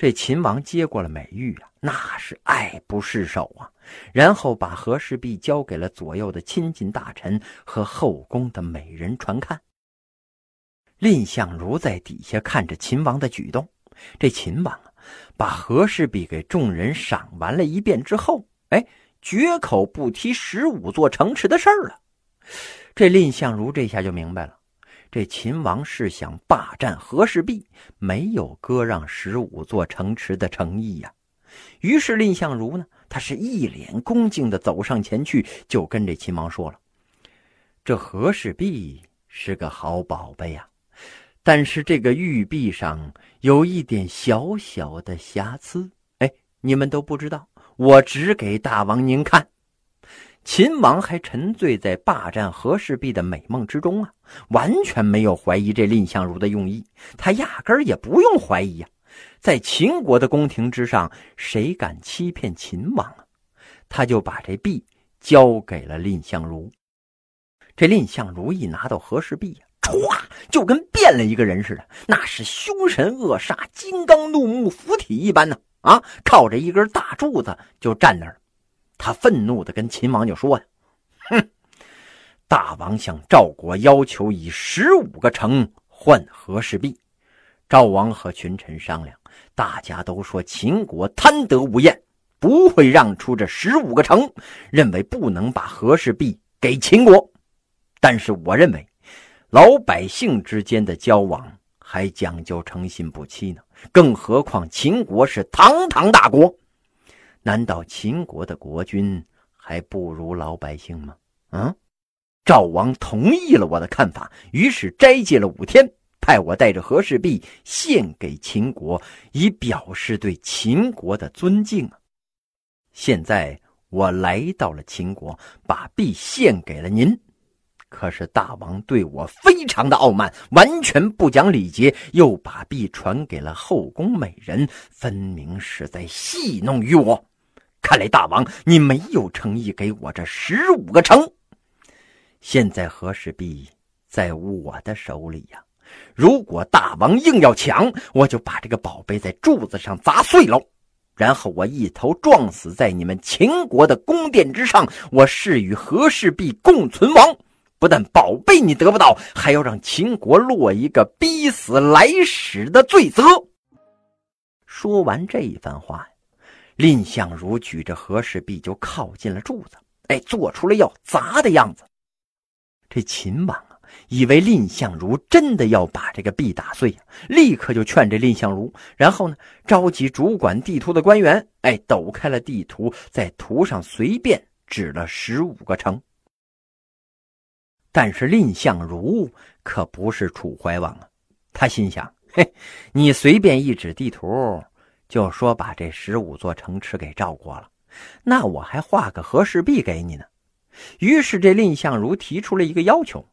这秦王接过了美玉啊，那是爱不释手啊。然后把和氏璧交给了左右的亲近大臣和后宫的美人传看。蔺相如在底下看着秦王的举动。这秦王啊，把和氏璧给众人赏完了一遍之后，哎，绝口不提十五座城池的事儿了。这蔺相如这下就明白了，这秦王是想霸占和氏璧，没有割让十五座城池的诚意呀。于是蔺相如呢。他是一脸恭敬的走上前去，就跟这秦王说了：“这和氏璧是个好宝贝呀，但是这个玉璧上有一点小小的瑕疵。哎，你们都不知道，我指给大王您看。”秦王还沉醉在霸占和氏璧的美梦之中啊，完全没有怀疑这蔺相如的用意，他压根儿也不用怀疑呀。在秦国的宫廷之上，谁敢欺骗秦王啊？他就把这璧交给了蔺相如。这蔺相如一拿到和氏璧呀，歘，就跟变了一个人似的，那是凶神恶煞、金刚怒目、附体一般呢！啊，靠着一根大柱子就站那儿。他愤怒的跟秦王就说呀：“哼，大王向赵国要求以十五个城换和氏璧。”赵王和群臣商量，大家都说秦国贪得无厌，不会让出这十五个城，认为不能把和氏璧给秦国。但是我认为，老百姓之间的交往还讲究诚信不欺呢。更何况秦国是堂堂大国，难道秦国的国君还不如老百姓吗？啊，赵王同意了我的看法，于是斋戒了五天。派我带着和氏璧献给秦国，以表示对秦国的尊敬啊！现在我来到了秦国，把璧献给了您，可是大王对我非常的傲慢，完全不讲礼节，又把璧传给了后宫美人，分明是在戏弄于我。看来大王你没有诚意给我这十五个城。现在和氏璧在我的手里呀。如果大王硬要抢，我就把这个宝贝在柱子上砸碎了，然后我一头撞死在你们秦国的宫殿之上。我誓与和氏璧共存亡，不但宝贝你得不到，还要让秦国落一个逼死来使的罪责。说完这一番话蔺相如举着和氏璧就靠近了柱子，哎，做出了要砸的样子。这秦王啊。以为蔺相如真的要把这个璧打碎，立刻就劝这蔺相如，然后呢，召集主管地图的官员，哎，抖开了地图，在图上随便指了十五个城。但是蔺相如可不是楚怀王啊，他心想：嘿，你随便一指地图，就说把这十五座城池给照过了，那我还画个和氏璧给你呢。于是这蔺相如提出了一个要求。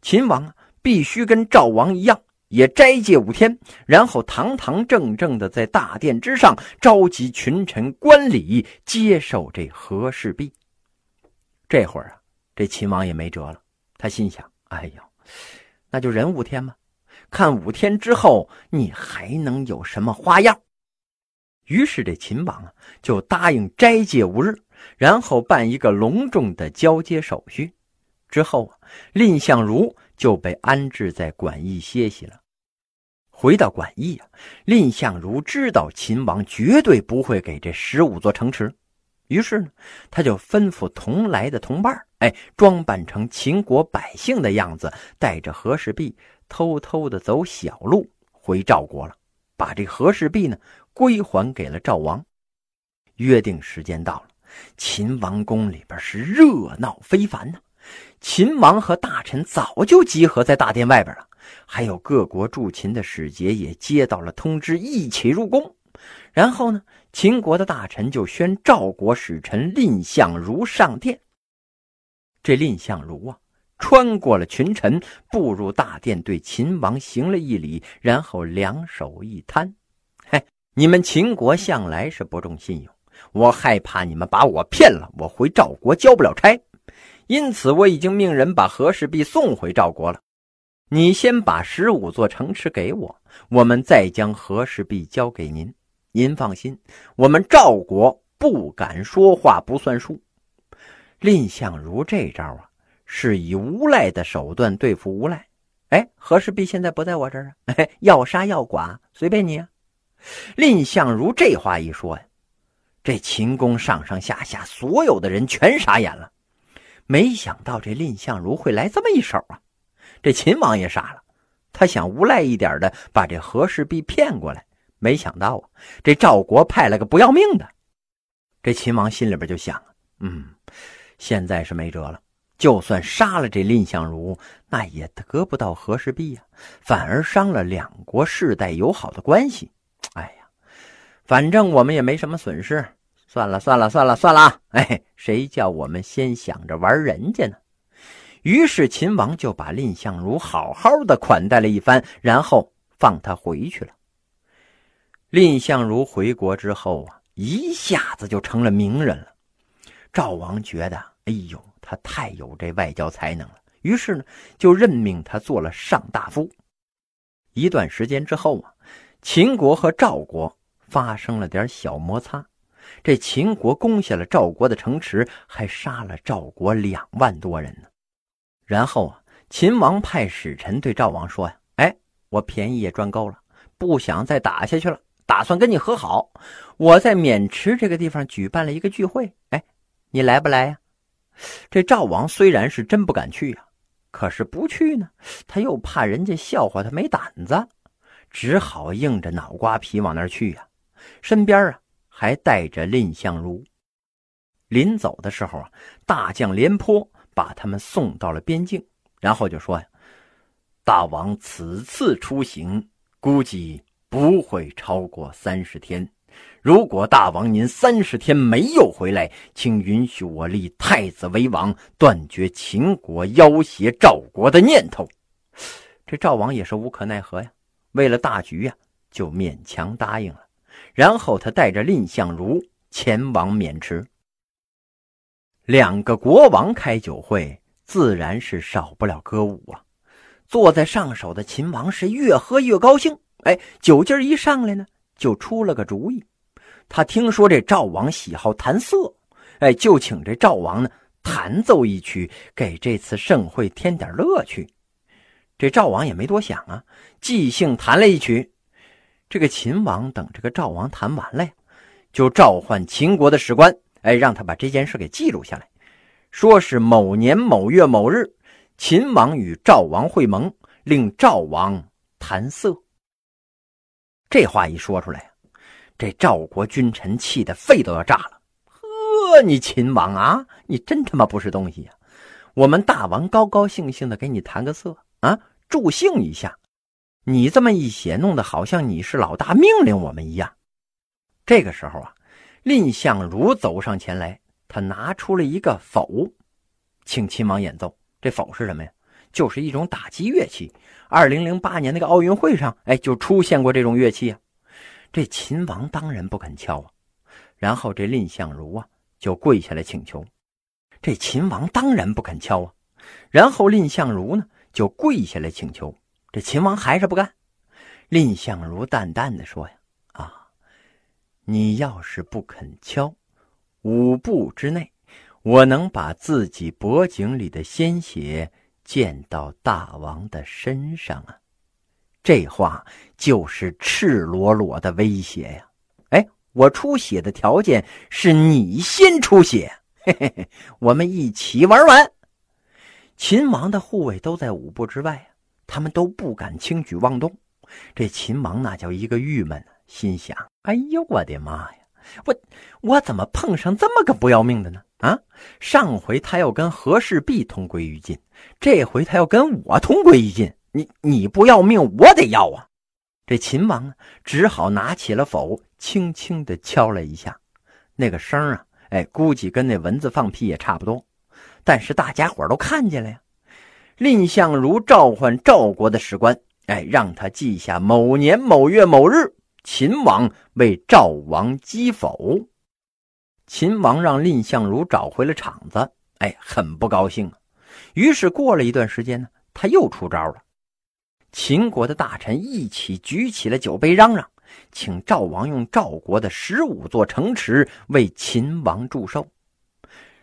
秦王啊，必须跟赵王一样，也斋戒五天，然后堂堂正正的在大殿之上召集群臣观礼，接受这和氏璧。这会儿啊，这秦王也没辙了，他心想：哎呀，那就忍五天吧，看五天之后你还能有什么花样。于是这秦王啊，就答应斋戒五日，然后办一个隆重的交接手续。之后啊，蔺相如就被安置在馆驿歇息了。回到馆驿啊，蔺相如知道秦王绝对不会给这十五座城池，于是呢，他就吩咐同来的同伴哎，装扮成秦国百姓的样子，带着和氏璧，偷偷的走小路回赵国了，把这和氏璧呢归还给了赵王。约定时间到了，秦王宫里边是热闹非凡呢。秦王和大臣早就集合在大殿外边了，还有各国驻秦的使节也接到了通知，一起入宫。然后呢，秦国的大臣就宣赵国使臣蔺相如上殿。这蔺相如啊，穿过了群臣，步入大殿，对秦王行了一礼，然后两手一摊：“，你们秦国向来是不重信用，我害怕你们把我骗了，我回赵国交不了差。”因此，我已经命人把和氏璧送回赵国了。你先把十五座城池给我，我们再将和氏璧交给您。您放心，我们赵国不敢说话不算数。蔺相如这招啊，是以无赖的手段对付无赖。哎，和氏璧现在不在我这儿啊，要杀要剐随便你啊。蔺相如这话一说呀，这秦宫上上下下所有的人全傻眼了。没想到这蔺相如会来这么一手啊！这秦王也傻了，他想无赖一点的把这和氏璧骗过来，没想到啊，这赵国派了个不要命的。这秦王心里边就想嗯，现在是没辙了，就算杀了这蔺相如，那也得不到和氏璧呀，反而伤了两国世代友好的关系。反正我们也没什么损失，算了算了算了算了啊！哎，谁叫我们先想着玩人家呢？于是秦王就把蔺相如好好的款待了一番，然后放他回去了。蔺相如回国之后啊，一下子就成了名人了。赵王觉得，哎呦，他太有这外交才能了，于是呢，就任命他做了上大夫。一段时间之后啊。秦国和赵国发生了点小摩擦，这秦国攻下了赵国的城池，还杀了赵国两万多人呢。然后啊，秦王派使臣对赵王说呀：“哎，我便宜也赚够了，不想再打下去了，打算跟你和好。我在渑池这个地方举办了一个聚会，哎，你来不来呀？”这赵王虽然是真不敢去呀，可是不去呢，他又怕人家笑话他没胆子。只好硬着脑瓜皮往那儿去呀，身边啊还带着蔺相如。临走的时候啊，大将廉颇把他们送到了边境，然后就说呀：“大王此次出行，估计不会超过三十天。如果大王您三十天没有回来，请允许我立太子为王，断绝秦国要挟赵国的念头。”这赵王也是无可奈何呀。为了大局呀，就勉强答应了。然后他带着蔺相如前往渑池。两个国王开酒会，自然是少不了歌舞啊。坐在上首的秦王是越喝越高兴，哎，酒劲儿一上来呢，就出了个主意。他听说这赵王喜好弹瑟，哎，就请这赵王呢弹奏一曲，给这次盛会添点乐趣。这赵王也没多想啊，即兴弹了一曲。这个秦王等这个赵王谈完了呀，就召唤秦国的史官，哎，让他把这件事给记录下来。说是某年某月某日，秦王与赵王会盟，令赵王谈色。这话一说出来这赵国君臣气得肺都要炸了。呵，你秦王啊，你真他妈不是东西呀！我们大王高高兴兴的给你谈个色。啊，助兴一下！你这么一写，弄得好像你是老大命令我们一样。这个时候啊，蔺相如走上前来，他拿出了一个否，请秦王演奏。这否是什么呀？就是一种打击乐器。二零零八年那个奥运会上，哎，就出现过这种乐器啊。这秦王当然不肯敲啊。然后这蔺相如啊，就跪下来请求。这秦王当然不肯敲啊。然后蔺相如呢？就跪下来请求，这秦王还是不干。蔺相如淡淡的说：“呀，啊，你要是不肯敲，五步之内，我能把自己脖颈里的鲜血溅到大王的身上啊！”这话就是赤裸裸的威胁呀！哎，我出血的条件是你先出血，嘿嘿嘿，我们一起玩完。秦王的护卫都在五步之外啊，他们都不敢轻举妄动。这秦王那叫一个郁闷，心想：哎呦我的妈呀，我我怎么碰上这么个不要命的呢？啊，上回他要跟和氏璧同归于尽，这回他要跟我同归于尽。你你不要命，我得要啊！这秦王呢，只好拿起了否，轻轻的敲了一下，那个声啊，哎，估计跟那蚊子放屁也差不多。但是大家伙都看见了呀，蔺相如召唤赵国的史官，哎，让他记下某年某月某日，秦王为赵王击否。秦王让蔺相如找回了场子，哎，很不高兴啊。于是过了一段时间呢，他又出招了。秦国的大臣一起举起了酒杯，嚷嚷：“请赵王用赵国的十五座城池为秦王祝寿。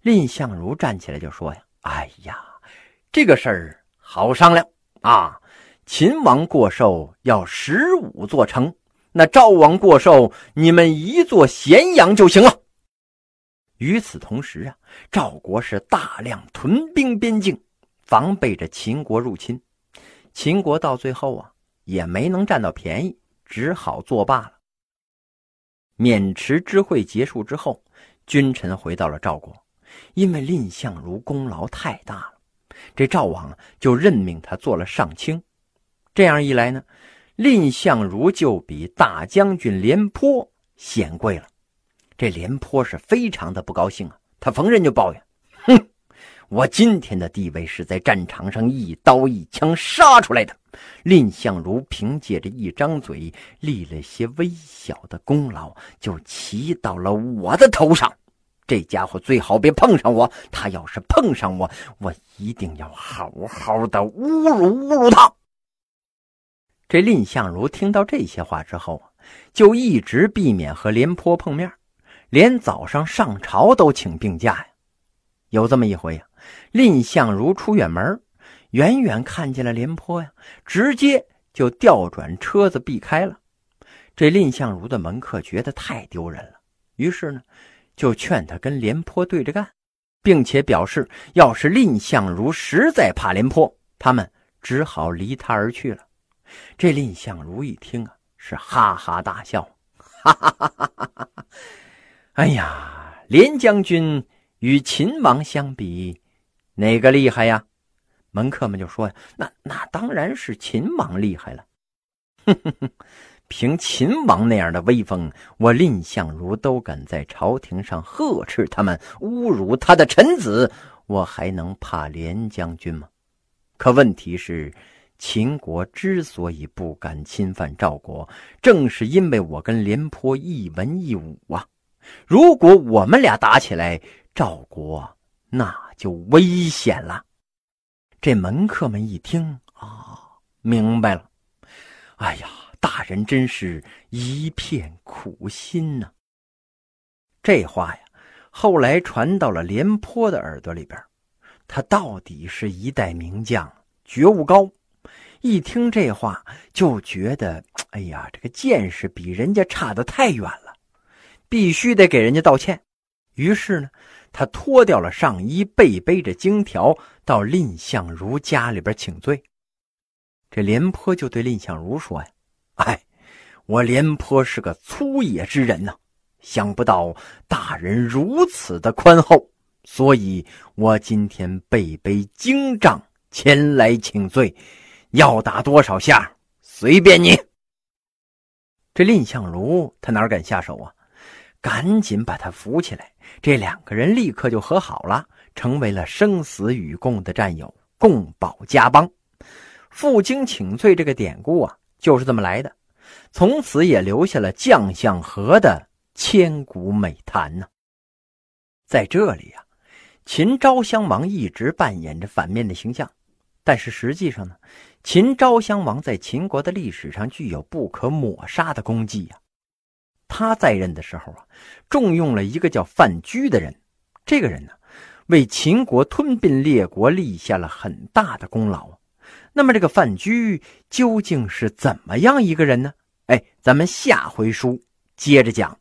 蔺相如站起来就说：“呀，哎呀，这个事儿好商量啊！秦王过寿要十五座城，那赵王过寿，你们一座咸阳就行了。”与此同时啊，赵国是大量屯兵边境，防备着秦国入侵。秦国到最后啊，也没能占到便宜，只好作罢了。渑池之会结束之后，君臣回到了赵国，因为蔺相如功劳太大了，这赵王就任命他做了上卿。这样一来呢，蔺相如就比大将军廉颇显贵了。这廉颇是非常的不高兴啊！他逢人就抱怨：“哼，我今天的地位是在战场上一刀一枪杀出来的。蔺相如凭借着一张嘴立了些微小的功劳，就骑到了我的头上。这家伙最好别碰上我，他要是碰上我，我一定要好好的侮辱侮辱他。”这蔺相如听到这些话之后，就一直避免和廉颇碰面。连早上上朝都请病假呀！有这么一回呀，蔺相如出远门，远远看见了廉颇呀，直接就调转车子避开了。这蔺相如的门客觉得太丢人了，于是呢，就劝他跟廉颇对着干，并且表示，要是蔺相如实在怕廉颇，他们只好离他而去了。这蔺相如一听啊，是哈哈大笑，哈哈哈哈哈哈！哎呀，廉将军与秦王相比，哪个厉害呀？门客们就说：“呀，那那当然是秦王厉害了。”哼哼哼，凭秦王那样的威风，我蔺相如都敢在朝廷上呵斥他们，侮辱他的臣子，我还能怕廉将军吗？可问题是，秦国之所以不敢侵犯赵国，正是因为我跟廉颇一文一武啊。如果我们俩打起来，赵国那就危险了。这门客们一听啊，明白了。哎呀，大人真是一片苦心呐。这话呀，后来传到了廉颇的耳朵里边。他到底是一代名将，觉悟高。一听这话，就觉得，哎呀，这个见识比人家差的太远了。必须得给人家道歉。于是呢，他脱掉了上衣，背背着荆条到蔺相如家里边请罪。这廉颇就对蔺相如说：“呀，哎，我廉颇是个粗野之人呐，想不到大人如此的宽厚，所以我今天背背荆杖前来请罪，要打多少下随便你。”这蔺相如他哪敢下手啊？赶紧把他扶起来，这两个人立刻就和好了，成为了生死与共的战友，共保家邦。负荆请罪这个典故啊，就是这么来的，从此也留下了将相和的千古美谈呢。在这里啊，秦昭襄王一直扮演着反面的形象，但是实际上呢，秦昭襄王在秦国的历史上具有不可抹杀的功绩呀。他在任的时候啊，重用了一个叫范雎的人。这个人呢，为秦国吞并列国立下了很大的功劳。那么，这个范雎究竟是怎么样一个人呢？哎，咱们下回书接着讲。